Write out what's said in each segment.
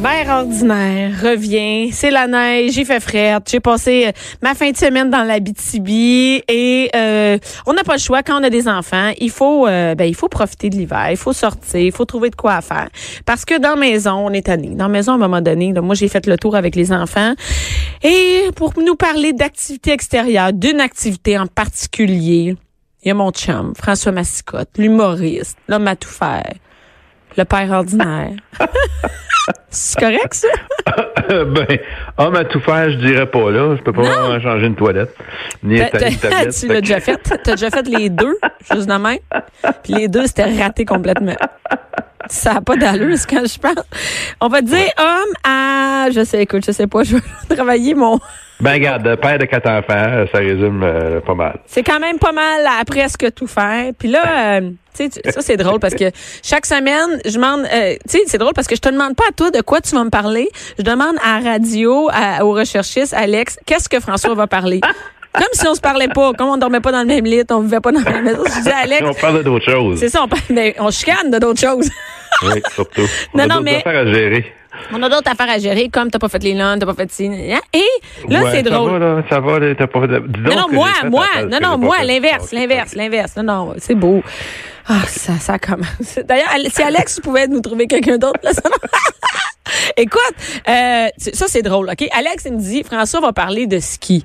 Mère ordinaire revient, c'est la neige, j'ai fait frette, j'ai passé euh, ma fin de semaine dans la et euh, on n'a pas le choix. Quand on a des enfants, il faut euh, ben il faut profiter de l'hiver, il faut sortir, il faut trouver de quoi faire. Parce que dans maison, on est tanné. Dans maison à un moment donné, là, moi j'ai fait le tour avec les enfants. Et pour nous parler d'activités extérieures, d'une activité en particulier, il y a mon chum, François Massicotte, l'humoriste, l'homme à tout faire, le père ordinaire. C'est correct, ça? ben, homme à tout faire, je dirais pas là. Je peux pas vraiment changer une toilette. Ni installer une tablette. tu l'as déjà fait? T'as déjà fait les deux, juste de même? Puis les deux, c'était raté complètement. Ça n'a pas d'allure, ce quand je parle. On va dire homme à... Je sais, écoute, je sais pas, je vais travailler mon... Ben, regarde, père de quatre enfants, ça résume euh, pas mal. C'est quand même pas mal à presque tout faire. Puis là, euh, tu sais, ça c'est drôle parce que chaque semaine, je demande, euh, tu sais, c'est drôle parce que je te demande pas à toi de quoi tu vas me parler. Je demande à la radio, à, au recherchiste, Alex, qu'est-ce que François va parler? Comme si on se parlait pas, comme on dormait pas dans le même lit, on vivait pas dans la même maison. Je dis Alex, On parle d'autres choses. c'est ça, on, parle, mais on chicane de d'autres choses. Oui, surtout. On Non, a non, mais- à gérer. On a d'autres affaires à gérer, comme t'as pas fait les lunchs, t'as pas fait ci. hein? Et là, Ouais, c'est ça drôle. va, là, ça va, t'as pas... Dis Non, non, moi, moi, non, non, moi, l'inverse, l'inverse, l'inverse. Non, non, c'est beau. Ah, ça, ça commence. D'ailleurs, si Alex pouvait nous trouver quelqu'un d'autre, là, ça... Écoute, euh, ça, c'est drôle, OK? Alex, il me dit, François va parler de ski.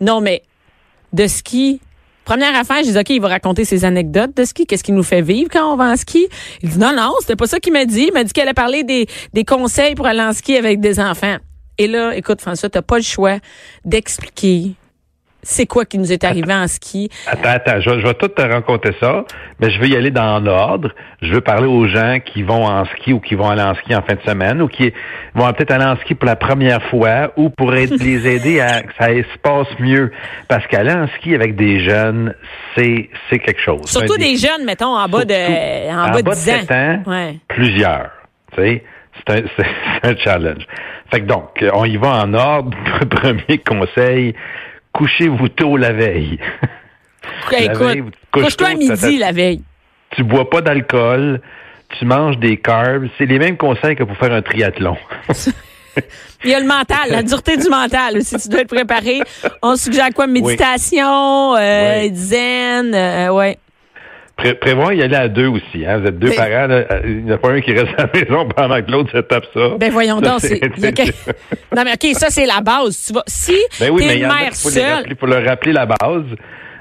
Non, mais de ski. Première affaire, je dis, OK, il va raconter ses anecdotes de ski. Qu'est-ce qu'il nous fait vivre quand on va en ski? Il dit, non, non, c'était pas ça qu'il m'a dit. Il m'a dit qu'elle allait parler des, des conseils pour aller en ski avec des enfants. Et là, écoute, François, t'as pas le choix d'expliquer c'est quoi qui nous est arrivé en ski? Attends, attends, je, vais- je vais tout te raconter ça, mais je veux y aller dans l'ordre. Je veux parler aux gens qui vont en ski ou qui vont aller en ski en fin de semaine ou qui vont peut-être aller en ski pour la première fois ou pour les aider à que ça se passe mieux. Parce qu'aller en ski avec des jeunes, c'est c'est quelque chose. Surtout des jeunes, mettons, en bas de, en bas de 10 7 ans, Ouais. plusieurs. Tu sais, c'est un, c'est un challenge. Fait que donc, on y va en ordre. Premier conseil, couchez-vous tôt la veille. La Écoute, veille, couche-toi à midi la veille. tu bois pas d'alcool, tu manges des carbs. C'est les mêmes conseils que pour faire un triathlon. Il y a le mental, la dureté du mental aussi. Tu dois être préparé. On suggère quoi? Méditation, euh, Oui. zen, euh, ouais. Pré- prévoir y aller à deux aussi. Hein? Vous êtes deux Mais- parents. là. Euh, Il n'y en a pas un qui reste à la maison pendant que l'autre se tape ça. Ben voyons Ça, donc, il Non mais ok, ça c'est la base. Tu vas, si Ben oui, t'es il une mère seule, rappeler, faut leur rappeler la base.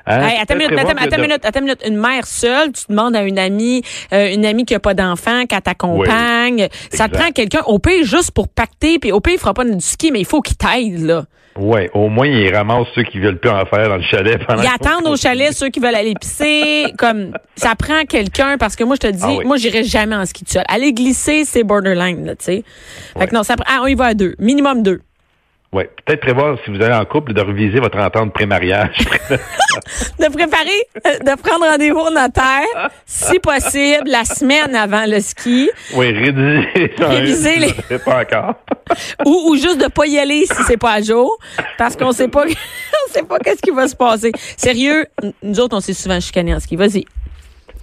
Hein? Hey, attends minute, attends, attends de- minute, attends une minute. Une mère seule, tu demandes à une amie, euh, une amie qui a pas d'enfant, qu'elle t'accompagne. Ça te prend quelqu'un, au pire, juste pour pacter, puis au pire, il fera pas du ski, mais il faut qu'il t'aide, là. Ouais, au moins, ils ramassent ceux qui veulent plus en faire dans le chalet. Pendant Ils attendent au chalet ceux qui veulent aller pisser. Comme ça prend quelqu'un parce que moi je te dis, Ah oui. moi j'irai jamais en ski tout seul. Aller glisser, c'est borderline, là, tu sais. Fait que non, ça prend. Ah, on y va à deux, minimum deux. Ouais, peut-être prévoir si vous allez en couple de reviser votre entente pré-mariage. De préparer, euh, de prendre rendez-vous au notaire, si possible, la semaine avant le ski, oui, réviser. ça, Réviser je les- le ferai pas encore. ou, ou juste de pas y aller si c'est pas à jour, parce qu'on sait pas, on sait pas qu'est-ce qui va se passer. Sérieux, nous autres on s'est souvent chicanés en ski. Vas-y.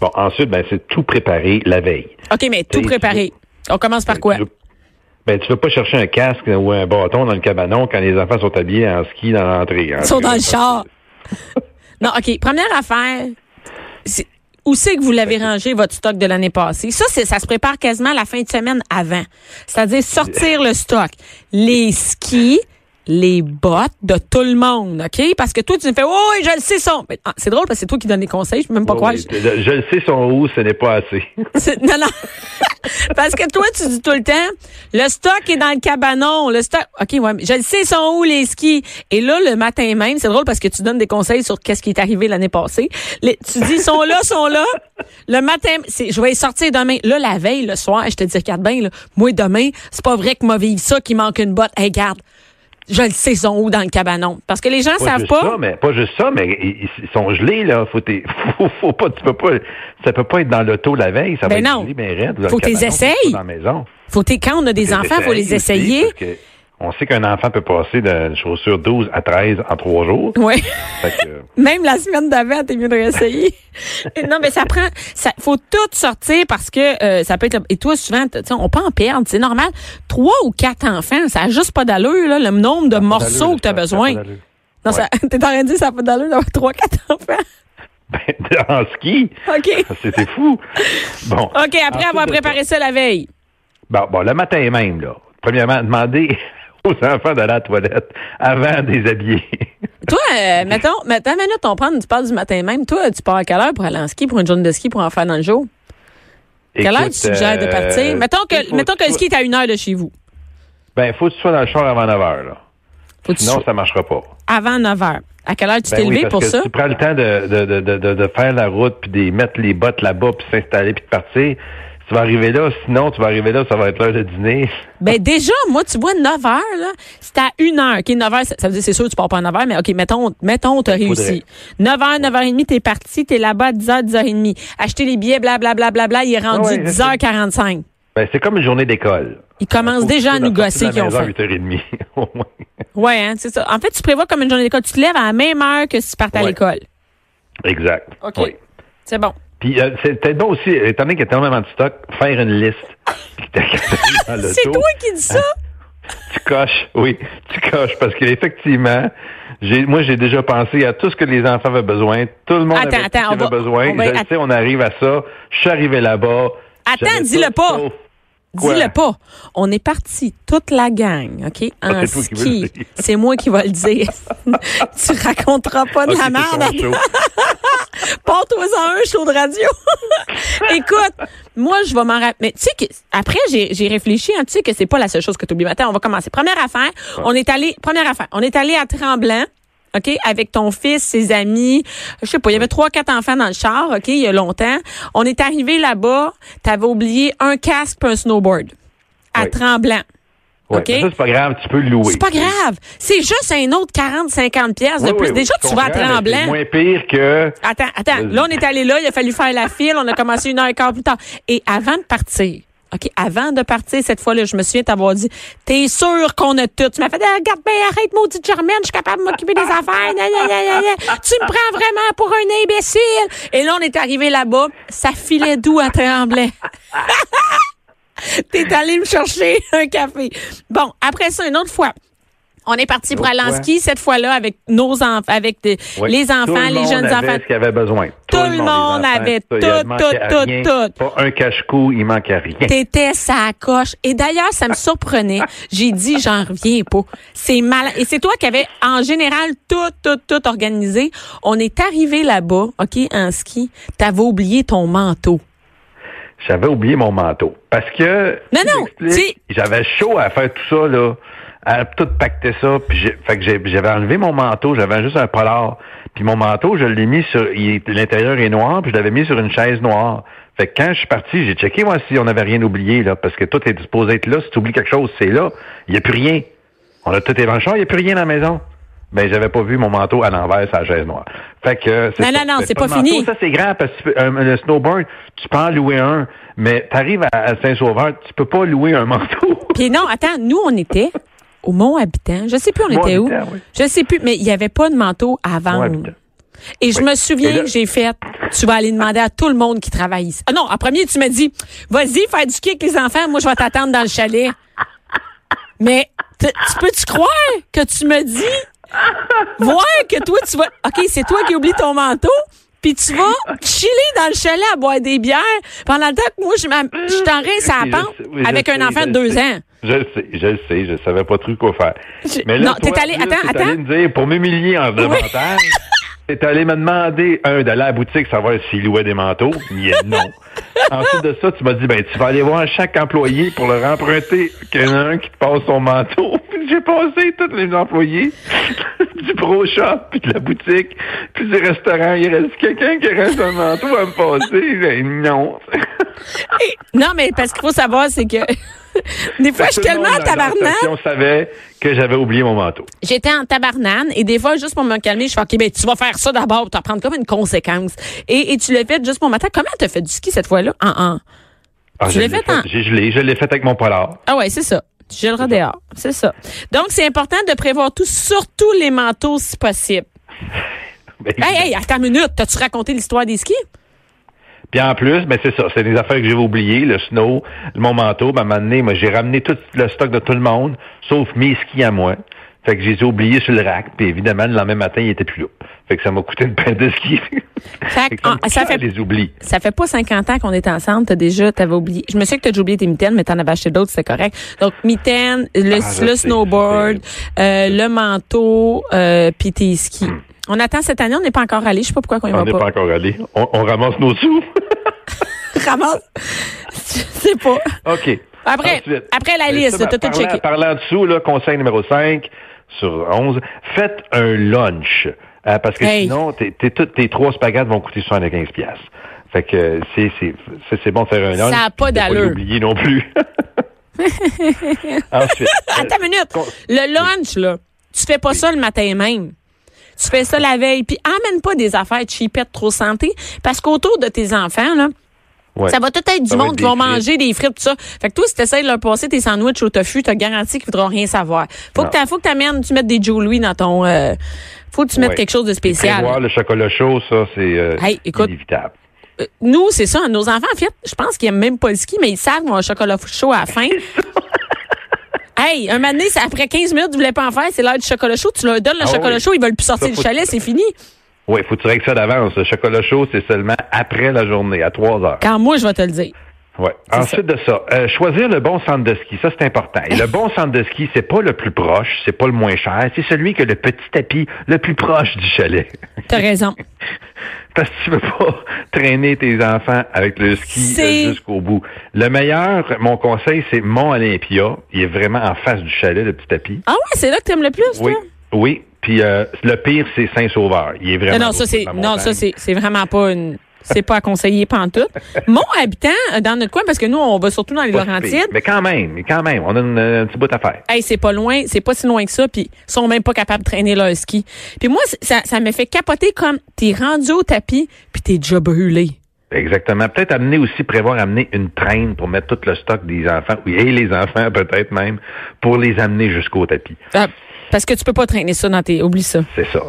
Bon, ensuite, ben, c'est tout préparer la veille. Ok, mais tout préparé. On commence par quoi? Ben, tu veux pas chercher un casque ou un bâton dans le cabanon quand les enfants sont habillés en ski dans l'entrée. hein. Ils sont dans le char. Non, OK. Première affaire, où c'est que vous l'avez rangé, votre stock de l'année passée? Ça, c'est, ça se prépare quasiment la fin de semaine avant. C'est-à-dire sortir le stock. Les skis, les bottes de tout le monde, OK? Parce que toi, tu me fais, oh, oui, je le sais, son. Ah, c'est drôle parce que c'est toi qui donnes les conseils. Je peux même pas oui. Je, je le sais, son où, ce n'est pas assez. Non, non. Parce que toi, tu dis tout le temps, le stock est dans le cabanon. Le stock. OK, ouais, mais je le sais, sont où les skis? Et là, le matin même, c'est drôle parce que tu donnes des conseils sur qu'est-ce qui est arrivé l'année passée. Les- tu dis, sont là, sont là. Le matin, c'est, je vais y sortir demain. Là, la veille, le soir, je te dis, regarde bien, là, moi, demain, c'est pas vrai que m'a vive ça, qu'il manque une botte. Hey, regarde. Je le sais, ils sont où dans le cabanon? Parce que les gens Pas savent juste pas. ça, mais pas juste ça, mais ils, ils sont gelés, là. Faut, t'es- faut, faut pas, tu peux pas, ça peut pas être dans l'auto la veille, ça Ben va non. être gelé, ben raide, Faut que t'es essayes. Faut t'es- quand on a des enfants, faut les essayer. On sait qu'un enfant peut passer de chaussure 12 à 13 en trois jours. Oui. Même la semaine d'avant, t'es mieux de réessayer. non, mais ça prend, ça faut tout sortir parce que euh, ça peut être. Et toi, souvent, on peut en perdre, c'est normal. Trois ou quatre enfants, ça n'a juste pas d'allure là, le nombre de morceaux que tu as besoin. Non, ça, t'es en train de dire ça n'a pas d'allure d'avoir trois, quatre enfants? Ben, en ski. OK. C'était fou. Bon. OK, après avoir préparé ça. la veille. Bon, bon, le matin même, là. Premièrement, demander aux enfants d'aller à la toilette avant de les habiller. Toi, euh, mettons, mettons, minute, on prend, tu parles du matin même. Toi, tu pars à quelle heure pour aller en ski, pour une journée de ski, pour en faire dans le jour? quelle heure tu suggères de partir? Euh, mettons que, mettons que le ski est à une heure de chez vous. Ben, il faut que tu sois dans le char avant 9 heures, là. Sinon, ça ne marchera pas. Avant 9 heures. À quelle heure tu ben t'es levé pour que ça? Tu prends le temps de, de, de, de, faire la route, puis de mettre les bottes là-bas, puis s'installer, puis de partir tu vas arriver là, sinon tu vas arriver là, ça va être l'heure de dîner. Ben déjà, moi, tu vois, 9 heures, là, c'est à 1 heure. OK, 9 heures, ça veut dire, c'est sûr, tu pars pas à 9 heures, mais OK, mettons, mettons, t'as réussi. 9 heures, 9 h 30, t'es parti, t'es là-bas à 10 h 10 h 30. Acheter les billets, blablabla, bla, bla, bla, il est rendu 10 h 45. Ben, c'est comme une journée d'école. Ils commencent déjà à nous gosser qui ont fait. 8h30, au moins. Ouais, hein, c'est ça. En fait, tu prévois comme une journée d'école. Tu te lèves à la même heure que si tu partais à l'école. Exact. OK. C'est bon. Puis euh, c'est peut-être bon aussi, étant donné qu'il y a tellement de stock, faire une liste. c'est toi qui dis ça? tu coches, oui, tu coches, parce qu'effectivement, moi, j'ai déjà pensé à tout ce que les enfants avaient besoin. Tout le monde avait, avait besoin. On je sais, on arrive à ça. Je suis arrivé là-bas. Attends, dis-le pas. Dis-le pas. On est parti, toute la gang, OK, ah, en ski. C'est moi qui vais le dire. tu raconteras pas de la merde. Porte-toi-en un show de radio. Écoute, moi, je vais m'en rappeler. Mais tu sais que, après, j'ai réfléchi, hein, tu sais que c'est pas la seule chose que tu oublies. Attends, on va commencer. Première affaire, on est allé, première affaire, on est allé à Tremblant. OK, avec ton fils, ses amis. Je sais pas, il y avait trois, quatre enfants dans le char, OK, il y a longtemps. On est arrivé là-bas, tu avais oublié un casque et un snowboard à Tremblant. Ouais, okay. Ça, c'est pas grave, tu peux le louer. C'est pas grave. C'est juste un autre 40, 50 pièces de plus. Déjà, tu vas à Tremblant. C'est moins pire que... Attends, attends. Là, on est allé là, il a fallu faire la file. On a commencé une heure et quart plus tard. Et avant de partir, OK, avant de partir cette fois-là, je me souviens t'avoir dit T'es sûr qu'on a tout. Tu m'as fait regarde bien, arrête, maudite Germaine, je suis capable de m'occuper des affaires. tu me prends vraiment pour un imbécile. Et là, on est arrivé là-bas, ça filait doux à Tremblay. T'es allé me chercher un café. Bon, après ça, une autre fois. On est parti pour aller en ski cette fois-là avec nos enfants, avec les enfants, les jeunes avait enfants. Ce qu'il avait besoin. Tout, le monde, avait tout, tout, tout, tout. Pas un cache-cou, il manquait rien. T'étais sa coche. Et d'ailleurs, ça me surprenait. J'ai dit, j'en reviens pas. C'est mal. Et c'est toi qui avais, en général, tout, tout, tout organisé. On est arrivé là-bas, OK, en ski. T'avais oublié ton manteau j'avais oublié mon manteau. Parce que. Non, non, J'avais chaud à faire tout ça, là. À tout pacter ça. Puis fait que j'avais enlevé mon manteau. J'avais juste un polar. Puis mon manteau, je l'ai mis sur. L'intérieur est noir, puis je l'avais mis sur une chaise noire. Fait que quand je suis parti, j'ai checké, moi, si on n'avait rien oublié, là. Parce que tout est disposé être là. Si tu oublies quelque chose, c'est là. Il n'y a plus rien. On a tout évenché, il n'y a plus rien dans la maison ben j'avais pas vu mon manteau à l'envers sa chaise noire. Fait que Non non non, c'est pas, fini. ça c'est grave parce que euh, le snowboard, tu peux en louer un, mais tu arrives à Saint-Sauveur, tu peux pas louer un manteau. Puis non, attends, nous on était au Mont Habitant. Je sais plus on était où. Je sais plus, mais il y avait pas de manteau à vendre. Et je me souviens que j'ai fait, tu vas aller demander à tout le monde qui travaille ici. Ah non, en premier, tu m'as dit, vas-y, faire du kick les enfants, moi je vais t'attendre dans le chalet. Mais tu peux-tu croire que tu me dis voir que toi, tu vas. OK, c'est toi qui oublies ton manteau. Puis tu vas chiller dans le chalet à boire des bières pendant le temps que moi, je, je t'en à la pente avec un enfant de deux ans. Je le sais, je le sais, je savais pas trop quoi faire. Mais là, non, t'es allé, attends, attends. allé me dire, pour m'humilier en davantage, t'es allé me demander, un, d'aller à la boutique, savoir s'il louait des manteaux. Il non. Ensuite de ça, tu m'as dit, ben, tu vas aller voir chaque employé pour leur emprunter qu'il y en a un qui te passe son manteau. J'ai passé tous les employés du pro shop, puis de la boutique, puis du restaurant. Il reste quelqu'un qui reste un manteau à me passer. Ben, non. non, mais parce qu'il faut savoir, c'est que des fois, je suis tellement en tabarnane. On savait que j'avais oublié mon manteau. J'étais en tabarnane et des fois, juste pour me calmer, je fais OK, ben, tu vas faire ça d'abord, tu vas prendre comme une conséquence. Et, et tu l'as fait juste pour matin. Comment tu as fait du ski cette fois-là? En, en. Ah, tu l'as fait, en... J'ai gelé, je l'ai fait avec mon polar. Ah ouais, c'est ça. Tu gèleras dehors. C'est ça. Donc, c'est important de prévoir tout, surtout les manteaux si possible. Ben, Hey, hey, attends une minute. T'as-tu raconté l'histoire des skis? Puis en plus, ben c'est ça, c'est des affaires que j'avais oubliées, le snow, mon manteau, ben, à un moment donné, moi, j'ai ramené tout le stock de tout le monde, sauf mes skis à moi. Fait que j'ai oublié sur le rack, puis évidemment, le lendemain matin, il était plus là. Fait que ça m'a coûté une paire de skis. Fait que, ça, ah, ça fait- les oublie. Ça fait pas 50 ans qu'on est ensemble. T'as déjà, t'avais oublié. Je me souviens que t'as déjà oublié tes mitaines, mais t'en avais acheté d'autres, c'était correct. Donc, mitaines, le, Ah, je le sais, snowboard, euh, le manteau, euh, puis tes skis. On attend cette année, on n'est pas encore allé. Je sais pas pourquoi qu'on y On va n'est pas. pas encore allé. On, on ramasse nos sous. Ramasse. Je sais pas. OK. Après, Ensuite, après la liste, t'as tout checké. Parlant dessous, là, conseil numéro 5 sur 11, faites un lunch. Euh, parce que Hey. sinon, tes, tes, toutes tes trois spaghettes vont coûter 75 pièces. Fait que euh, c'est, c'est, c'est, c'est bon de faire un lunch. Ça a pas d'allure. l'oublier non plus. Ensuite. euh, Attends une minute. con- Le lunch, là, tu fais pas ça le matin même. Tu fais ça la veille. Puis emmène pas des affaires cheapettes trop santé. Parce qu'autour de tes enfants, là, ouais. ça va tout être du Ça monde qui vont manger des frites, tout ça. Fait que toi, si t'essayes de leur passer tes sandwichs au tofu, t'as garanti qu'ils voudront rien savoir. Faut Non. que faut que t'amènes, tu mettes des Joe Louis dans ton, euh, faut que tu mettes Ouais. quelque chose de spécial. Prévoir le chocolat chaud, ça, c'est euh, Hey, écoute. inévitable. Euh, Nous, c'est ça. Nos enfants, en fait, je pense qu'ils aiment même pas le ski, mais ils savent qu'ils ont un chocolat chaud à la fin. Hey, un moment donné, c'est après 15 minutes, tu voulais pas en faire, c'est l'heure du chocolat chaud. Tu leur donnes le Ah chocolat oui. chaud, ils veulent plus sortir du chalet, c'est fini. Oui, faut que tu règles ça d'avance. Le chocolat chaud, c'est seulement après la journée, à 3 heures. Quand moi, je vais te le dire. Ouais. C'est Ensuite de ça, euh, choisir le bon centre de ski, ça c'est important. Et le bon centre de ski, c'est pas le plus proche, c'est pas le moins cher, c'est celui qui a le petit tapis le plus proche du chalet. T'as raison. Parce que tu veux pas traîner tes enfants avec le ski euh, jusqu'au bout. Le meilleur, mon conseil, c'est Mont Olympia. Il est vraiment en face du chalet, le petit tapis. Ah ouais, c'est là que t'aimes le plus, Oui. toi? Oui. Puis euh, le pire, c'est Saint-Sauveur. Il est vraiment. Non, non, ça c'est non, ça c'est c'est vraiment pas une c'est pas à conseiller pantoute. Mon habitant euh, dans notre coin parce que nous on va surtout dans les Pas. Laurentides. Mais quand même, quand même, on a une- un petit bout à faire. Hey, c'est pas loin, c'est pas si loin que ça, puis ils sont même pas capables de traîner leur ski. Puis moi, ça, ça me fait capoter comme t'es rendu au tapis, puis t'es déjà brûlé. Exactement. Peut-être amener aussi, prévoir amener une traîne pour mettre tout le stock des enfants, oui, et les enfants peut-être même, pour les amener jusqu'au tapis. Ah, parce que tu peux pas traîner ça dans tes. Oublie ça. C'est ça.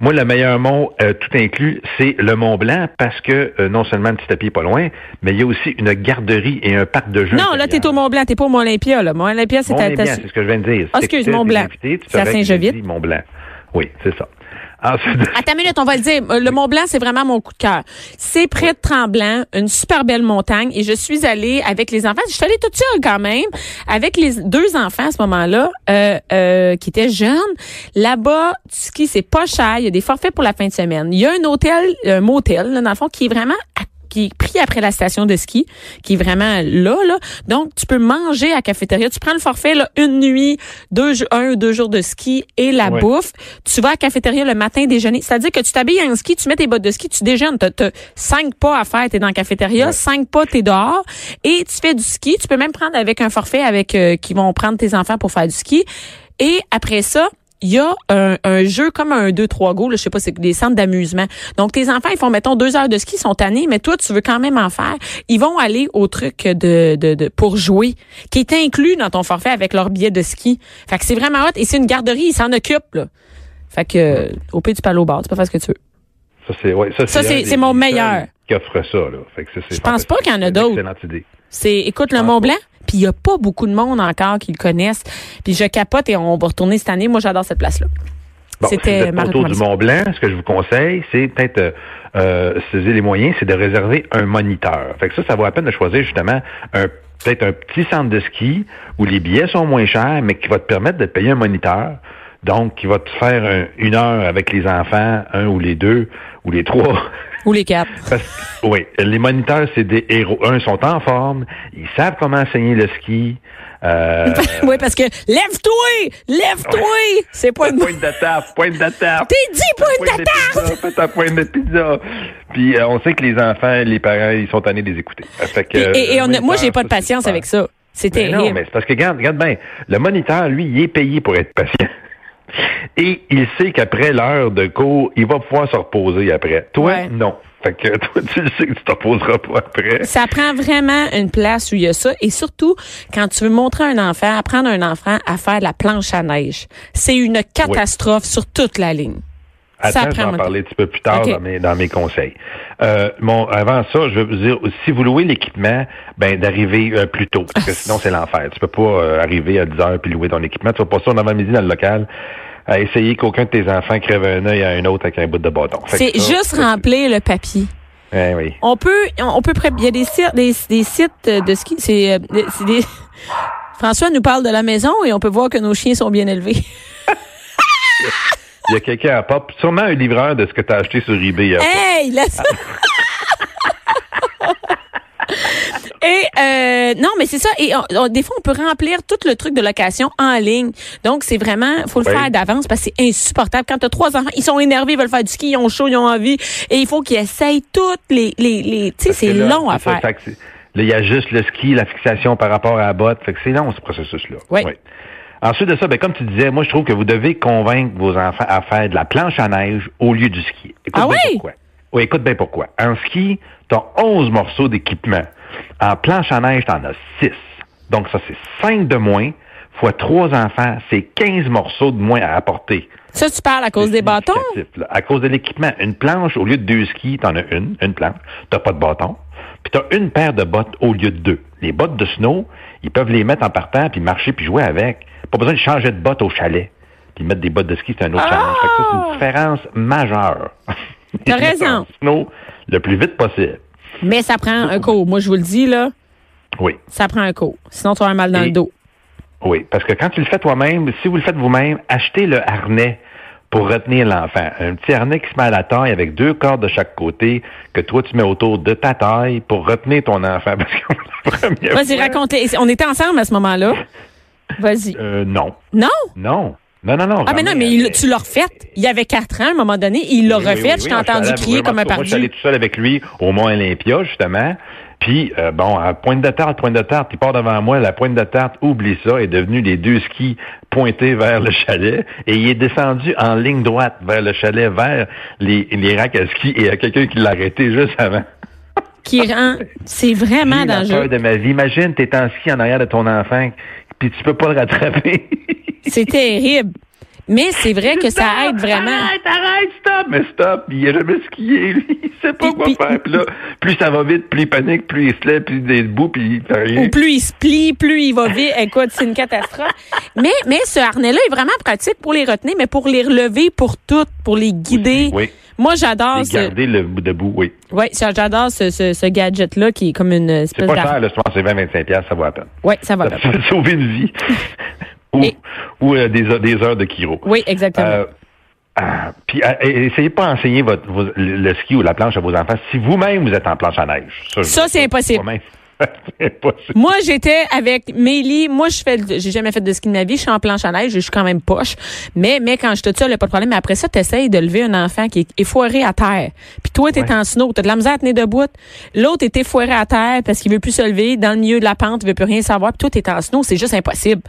Moi, le meilleur mont, euh, tout inclus, c'est le Mont Blanc, parce que euh, non seulement le petit tapis est pas loin, mais il y a aussi une garderie et un parc de jeux. Non, là, t'es au Mont Blanc, t'es pas au Mont Olympia, là. Mont Olympia, c'est à ta- c'est ce que je viens de dire. Ah, excuse, Mont Blanc. C'est à dit Mont Blanc. Oui, c'est ça. Ensuite, Attends une minute, on va le dire. Le Mont Blanc, c'est vraiment mon coup de cœur. C'est près de Tremblant, une super belle montagne. Et je suis allée avec les enfants. Je suis allée toute seule quand même, avec les deux enfants à ce moment-là, euh, euh, qui étaient jeunes. Là-bas, ski, c'est pas cher. Il y a des forfaits pour la fin de semaine. Il y a un hôtel, un motel, là, dans le fond, qui est vraiment à qui est pris après la station de ski, qui est vraiment là, là. Donc, tu peux manger à la cafétéria. Tu prends le forfait, là, une nuit, deux, un ou deux jours de ski et la Ouais. bouffe. Tu vas à la cafétéria le matin déjeuner. C'est-à-dire que tu t'habilles en ski, tu mets tes bottes de ski, tu déjeunes. T'as, t'as cinq pas à faire, t'es dans la cafétéria, Ouais. cinq pas, t'es dehors. Et tu fais du ski. Tu peux même prendre avec un forfait avec euh, qui vont prendre tes enfants pour faire du ski. Et après ça, il y a un, un jeu comme un 2-3 go, là, je sais pas, c'est des centres d'amusement. Donc, tes enfants, ils font, mettons, deux heures de ski, ils sont tannés, mais toi, tu veux quand même en faire. Ils vont aller au truc de, de, de pour jouer, qui est inclus dans ton forfait avec leur billet de ski. Fait que c'est vraiment hot. Et c'est une garderie, ils s'en occupent, là. Fait que, euh, au pays du palo au bar, tu peux faire ce que tu veux. ça, c'est, ouais, ça, c'est- mon meilleur. Qui offre ça, là. Fait que c'est Je pense pas qu'il y en a d'autres. Excellente idée. C'est, écoute, le Mont. Blanc, puis il y a pas beaucoup de monde encore qui le connaissent. Puis je capote et on va retourner cette année. Moi, j'adore cette place-là. Bon, si C'était ma autour du. Mont Blanc, ce que je vous conseille, c'est peut-être, euh, euh, si avez les moyens, c'est de réserver un moniteur. Fait que ça, ça vaut la peine de choisir justement un peut-être un petit centre de ski où les billets sont moins chers, mais qui va te permettre de payer un moniteur. Donc, qui va te faire un- une heure avec les enfants, un ou les deux, ou les trois. Ou les quatre. Parce oui, les moniteurs, c'est des héros. Un, sont en forme, ils savent comment enseigner le ski. Euh, oui, parce que lève-toi! Lève-toi! C'est pas une pointe de table, pointe de table. T'es dit pointe fais ta pointe de pizza. Puis euh, on sait que les enfants, les parents, ils sont tannés de les écouter. Fait que, Et, et- et euh, on a- moi, j'ai pas de patience avec ça. C'est Mais terrible. non, mais c'est parce que regarde, regarde bien, le moniteur, lui, il est payé pour être patient. Et il sait qu'après l'heure de cours, il va pouvoir se reposer après. Toi, Ouais. non. Fait que toi, tu sais que tu te reposeras pas après. Ça prend vraiment une place où il y a ça. Et surtout, quand tu veux montrer à un enfant, apprendre à un enfant à faire de la planche à neige, c'est une catastrophe sur toute la ligne. Attends, je vais en mon- parler un petit peu plus tard dans, mes, dans mes conseils. Euh, bon, avant ça, je veux vous dire, si vous louez l'équipement, ben d'arriver euh, plus tôt, parce que sinon c'est l'enfer. Tu peux pas euh, arriver à 10 heures puis louer ton équipement. Tu vas pas ça en avant-midi dans le local à essayer qu'aucun de tes enfants crève un œil à un autre avec un bout de bâton. C'est juste remplir le papier. Ouais, oui. On peut, on peut, il y a des sites, des, des sites de ski. C'est, euh, c'est des. François nous parle de la maison et on peut voir que nos chiens sont bien élevés. Il y a quelqu'un à pop, sûrement un livreur de ce que tu as acheté sur eBay. hier. Hey, laisse. Et euh, non, mais c'est ça. Et on- on- des fois, on peut remplir tout le truc de location en ligne. Donc, c'est vraiment, faut le Oui. faire d'avance parce que c'est insupportable. Quand tu as trois enfants, ils sont énervés, ils veulent faire du ski, ils ont chaud, ils ont envie, et il faut qu'ils essayent toutes les, les, les tu sais, c'est long à ça, faire. c'est- Là, il y a juste le ski, la fixation par rapport à la botte. Fait que c'est long, ce processus-là. Oui. Ensuite de ça, ben, comme tu disais, moi, je trouve que vous devez convaincre vos enfants à faire de la planche à neige au lieu du ski. Écoute Ah bien oui? pourquoi. Oui, écoute bien pourquoi. En ski, tu as 11 morceaux d'équipement. En planche à neige, tu en as 6. Donc, ça, c'est 5 de moins fois 3 enfants. C'est 15 morceaux de moins à apporter. Ça, tu parles à cause des bâtons? là. À cause de l'équipement. Une planche, au lieu de deux skis, t'en as une, une planche. T'as pas de bâton. Puis t'as une paire de bottes au lieu de deux. Les bottes de snow, ils peuvent les mettre en partant, puis marcher, puis jouer avec. Pas besoin de changer de bottes au chalet. Puis mettre des bottes de ski, c'est un autre Ah! challenge. Fait que ça, c'est une différence majeure. T'as raison. Snow le plus vite possible. Mais ça prend un cours. Moi, je vous le dis, là, Oui. ça prend un cours. Sinon, tu as un mal dans Et- le dos. Oui, parce que quand tu le fais toi-même, si vous le faites vous-même, achetez le harnais pour retenir l'enfant. Un petit harnais qui se met à la taille avec deux cordes de chaque côté que toi tu mets autour de ta taille pour retenir ton enfant. Vas-y, raconte On était ensemble à ce moment-là. Vas-y. Euh, non, Non? non, non, non, non. Ah, mais non, mais il- tu l'as refait. Il y avait quatre ans, à un moment donné, il l'a Oui, refait. oui, je oui, t'ai je entendu crier comme un Moi, je suis allé tout seul avec lui au Mont Olympia, justement. Puis, euh, bon, à pointe de tarte, pointe de tarte, il part devant moi. La pointe de tarte, oublie ça, est devenue les deux skis pointés vers le chalet. Et il est descendu en ligne droite vers le chalet, vers les, les racks à ski. Et il y a quelqu'un qui l'a arrêté juste avant. Qui rend. C'est vraiment la dangereux. peur de ma vie. Imagine, t'es en ski en arrière de ton enfant, puis tu peux pas le rattraper. C'est terrible. Mais c'est vrai que ça aide vraiment. Arrête, arrête, stop! Mais stop! Il a jamais skié, lui. Il sait pas Puis- quoi puis- faire. Puis là, plus ça va vite, plus il panique, plus il se lève, plus il est debout, puis il rien. Ou plus il se plie, plus il va vite. Écoute, c'est une catastrophe. Mais, mais ce harnais-là est vraiment pratique pour les retenir, mais pour les relever pour toutes, pour les guider. Oui. Moi, j'adore ce, garder le bout debout, oui. ça, j'adore ce, ce, ce gadget-là qui est comme une C'est espèce pas d'ar- cher, là, je pense que c'est 20-25$, piastres, ça vaut la peine. Ouais, ça va. Ça peut sauver une vie. ou Et- ou euh, des, heures- des heures de chiro. Oui, exactement. Euh, ah, puis euh, essayez pas d'enseigner votre, vos- le ski ou la planche à vos enfants si vous-même vous êtes en planche à neige. Ça, c'est impossible. Moi, j'étais avec Mélie. Moi, je fais, j'ai jamais fait de ski de ma vie. Je suis en planche à neige. Je suis quand même poche. Mais, mais quand je te il n'y a pas de problème. Mais après ça, tu essayes de lever un enfant qui est effoiré à terre. Puis toi, tu es Ouais. en snow. Tu as de la misère à tenir debout. L'autre est effoiré à terre parce qu'il veut plus se lever. Dans le milieu de la pente, il veut plus rien savoir. Puis toi, tu es en snow. C'est juste impossible.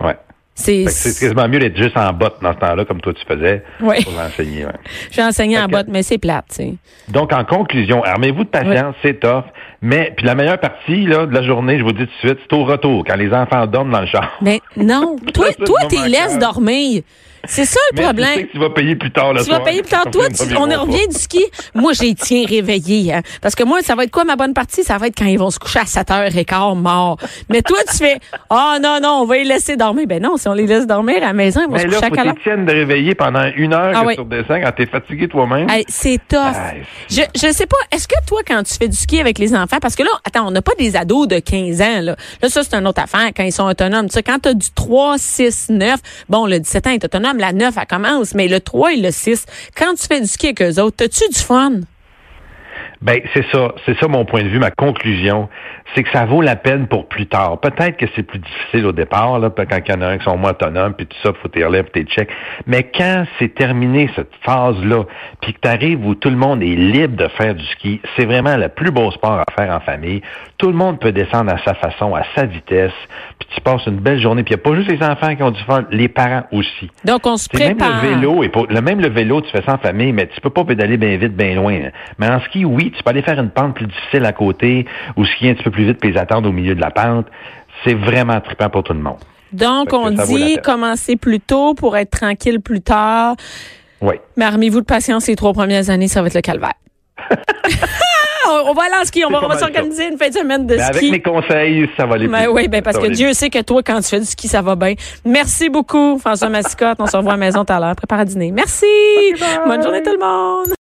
Ouais. C'est, quasiment mieux d'être juste en botte dans ce temps-là, comme toi tu faisais, Ouais. pour l'enseigner. ouais. J'ai enseigné en que- botte, mais c'est plate, tu sais. Donc, en conclusion, armez-vous de patience, c'est tough. Mais, puis la meilleure partie là, de la journée, je vous dis tout de suite, c'est au retour, quand les enfants dorment dans le char. Mais non. toi, toi, t'es laisse dormir. C'est ça le Mais problème. tu sais que tu vas payer plus tard le Tu soir. vas payer plus tard. Toi, tu- on en revient du ski. Moi, j'ai tiens réveillé. Hein, parce que moi, ça va être quoi ma bonne partie? Ça va être quand ils vont se coucher à 7h15 morts. Mais toi, tu fais, ah non, non, on va les laisser dormir. Ben non, si on les laisse dormir à la maison, ils vont Mais se là, coucher à faut quelle heure? qu'ils tiennent de réveiller pendant une heure Ah que oui. quand t'es fatigué toi-même. C'est tough. Je, je sais pas, est-ce que toi, quand tu fais du ski avec les enfants, parce que là, attends, on n'a pas des ados de 15 ans, là. Là, ça, c'est une autre affaire quand ils sont autonomes. Tu sais, quand t'as du 3, 6, 9, bon, le 17 ans est autonome, la 9, elle commence, mais le 3 et le 6, quand tu fais du ski avec eux autres, t'as-tu du fun? Ben c'est ça, c'est ça mon point de vue, ma conclusion, c'est que ça vaut la peine pour plus tard. Peut-être que c'est plus difficile au départ, là, quand il y en a un qui sont moins autonomes, puis tout ça, faut t'y relèves, tes checks. Mais quand c'est terminé cette phase-là, puis que tu arrives où tout le monde est libre de faire du ski, c'est vraiment le plus beau sport à faire en famille. Tout le monde peut descendre à sa façon, à sa vitesse, puis tu passes une belle journée. Puis il n'y a pas juste les enfants qui ont du fun, les parents aussi. Donc on se prépare. Même le vélo, et pour, le même le vélo, tu fais ça en famille, mais tu peux pas pédaler bien vite, bien loin. Mais en ski, oui, tu peux aller faire une pente plus difficile à côté ou skier un petit peu plus vite puis les attendre au milieu de la pente. C'est vraiment trippant pour tout le monde. Donc, on dit commencer plus tôt pour être tranquille plus tard. Oui. Mais armez-vous de patience les trois premières années, ça va être le calvaire. on va aller en ski, on va, s'organiser une fin de semaine de ski. Avec mes conseils, ça va aller ben Oui, ben parce que Dieu sait que toi, quand tu fais du ski, ça va bien. Merci beaucoup, François Massicotte. On se revoit à la maison tout à l'heure. Prépare à dîner. Merci. Bonne journée tout le monde.